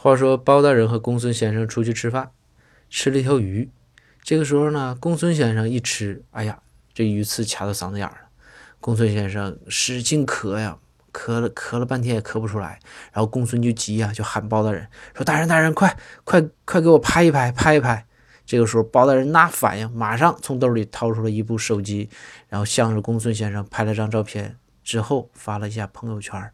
话说包大人和公孙先生出去吃饭，吃了一条鱼。这个时候呢，公孙先生一吃，哎呀，这鱼刺卡到嗓子眼了。公孙先生使劲咳呀，咳了咳了半天也咳不出来。然后公孙就急呀，就喊包大人，说大人大人，快快快给我拍一拍，拍一拍。这个时候包大人那反应，马上从兜里掏出了一部手机，然后向着公孙先生拍了张照片，之后发了一下朋友圈。